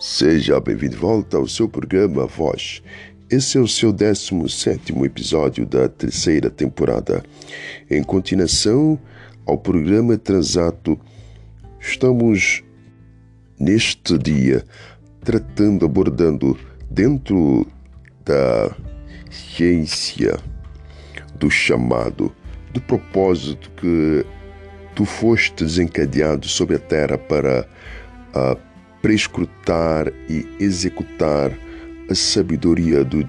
Seja bem-vindo de volta ao seu programa Voz. Esse é o seu 17 episódio da terceira temporada. Em continuação ao programa Transato, estamos neste dia tratando, abordando dentro da ciência do chamado, do propósito que tu foste desencadeado sobre a terra para uh, prescrutar e executar a sabedoria do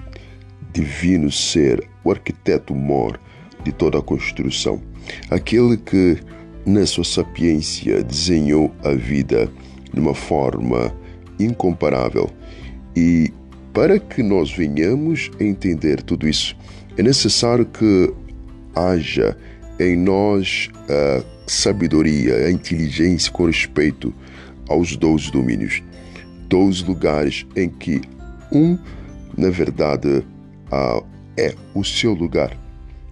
divino ser, o arquiteto mor de toda a construção, aquele que, na sua sapiência, desenhou a vida de uma forma incomparável. E para que nós venhamos a entender tudo isso, é necessário que haja em nós a sabedoria, a inteligência com respeito aos dois domínios, dois lugares em que um, na verdade, é o seu lugar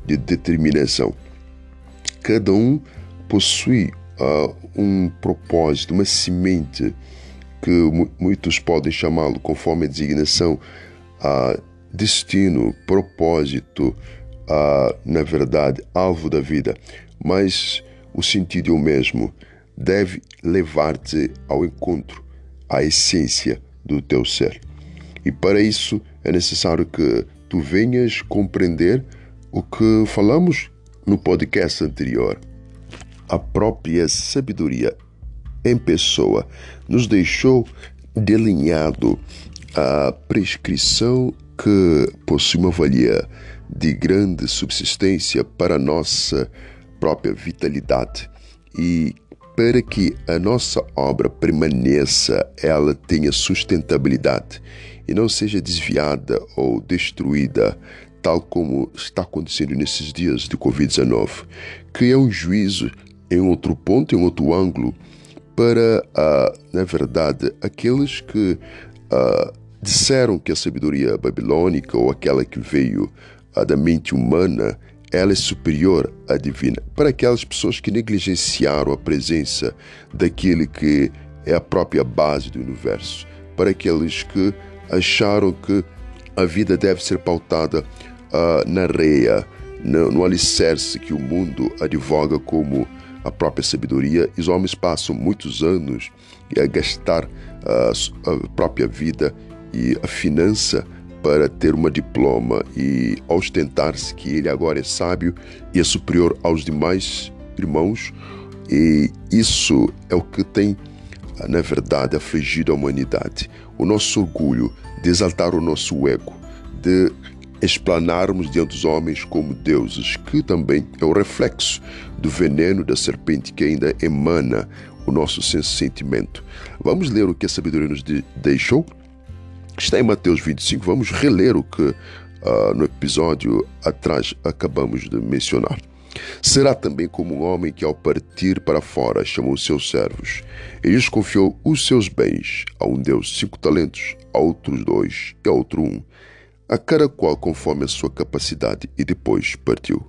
de determinação. Cada um possui um propósito, uma semente que muitos podem chamá-lo, conforme a designação, destino, propósito, na verdade, alvo da vida, mas o sentido é o mesmo deve levar-te ao encontro, à essência do teu ser. E para isso é necessário que tu venhas compreender o que falamos no podcast anterior. A própria sabedoria em pessoa nos deixou delineado a prescrição que possui uma valia de grande subsistência para a nossa própria vitalidade e para que a nossa obra permaneça, ela tenha sustentabilidade e não seja desviada ou destruída, tal como está acontecendo nesses dias de Covid-19, que é um juízo em outro ponto, em outro ângulo, para, uh, na verdade, aqueles que uh, disseram que a sabedoria babilônica ou aquela que veio uh, da mente humana ela é superior à divina. Para aquelas pessoas que negligenciaram a presença daquele que é a própria base do universo. Para aqueles que acharam que a vida deve ser pautada uh, na reia, no, no alicerce que o mundo advoga como a própria sabedoria, e os homens passam muitos anos a gastar uh, a própria vida e a finança para ter uma diploma e ostentar-se que ele agora é sábio e é superior aos demais irmãos. E isso é o que tem, na verdade, afligido a humanidade. O nosso orgulho de exaltar o nosso ego, de explanarmos diante dos homens como deuses, que também é o reflexo do veneno da serpente que ainda emana o nosso sentimento. Vamos ler o que a sabedoria nos deixou? Está em Mateus 25. Vamos reler o que uh, no episódio atrás acabamos de mencionar. Será também como um homem que, ao partir para fora, chamou seus servos. e lhes confiou os seus bens. A um deu cinco talentos, a outros dois e a outro um, a cada qual conforme a sua capacidade, e depois partiu.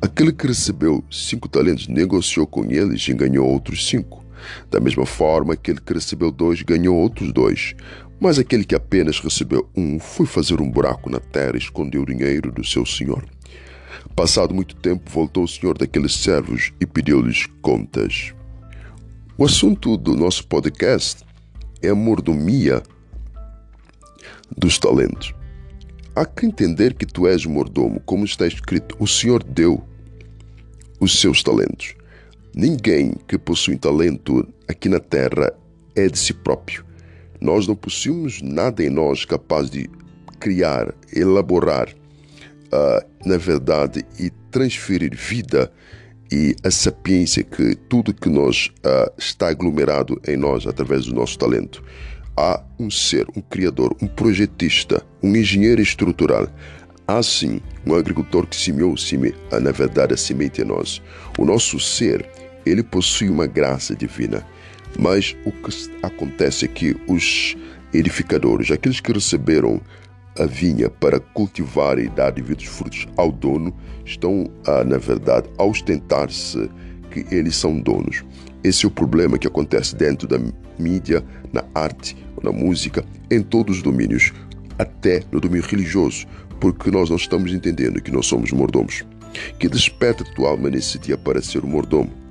Aquele que recebeu cinco talentos negociou com eles e ganhou outros cinco. Da mesma forma, aquele que recebeu dois ganhou outros dois. Mas aquele que apenas recebeu um foi fazer um buraco na terra e escondeu o dinheiro do seu senhor. Passado muito tempo, voltou o senhor daqueles servos e pediu-lhes contas. O assunto do nosso podcast é a mordomia dos talentos. Há que entender que tu és mordomo, como está escrito: o Senhor deu os seus talentos. Ninguém que possui talento aqui na terra é de si próprio nós não possuímos nada em nós capaz de criar, elaborar, uh, na verdade, e transferir vida e a sapiência que tudo que nós uh, está aglomerado em nós através do nosso talento. Há um ser, um criador, um projetista, um engenheiro estrutural. Há sim um agricultor que semeou, seme, na verdade, a semente em nós. O nosso ser, ele possui uma graça divina. Mas o que acontece é que os edificadores, aqueles que receberam a vinha para cultivar e dar devidos frutos ao dono, estão, a, na verdade, a ostentar-se porque eles são donos. Esse é o problema que acontece dentro da mídia, na arte, na música, em todos os domínios, até no domínio religioso, porque nós não estamos entendendo que nós somos mordomos. Que desperta tua alma nesse dia para ser um mordomo.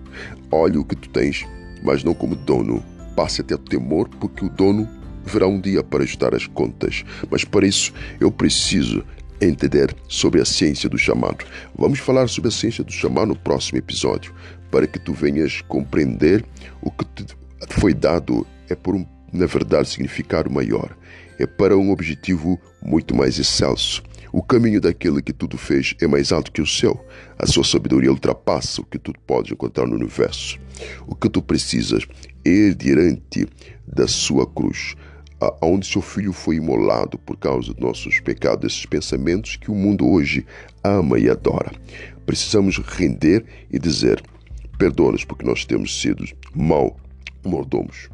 Olhe o que tu tens, mas não como dono. Passe até o temor, porque o dono verá um dia para ajudar as contas. Mas para isso eu preciso entender sobre a ciência do chamado. Vamos falar sobre a ciência do chamado no próximo episódio, para que tu venhas compreender o que te foi dado é por um, na verdade, significado maior. É para um objetivo muito mais excelso. O caminho daquele que tudo fez é mais alto que o seu. A sua sabedoria ultrapassa o que tu podes encontrar no universo. O que tu precisas é diante da sua cruz, aonde seu filho foi imolado por causa dos nossos pecados, esses pensamentos que o mundo hoje ama e adora. Precisamos render e dizer: perdoa-nos porque nós temos sido mal mordomos.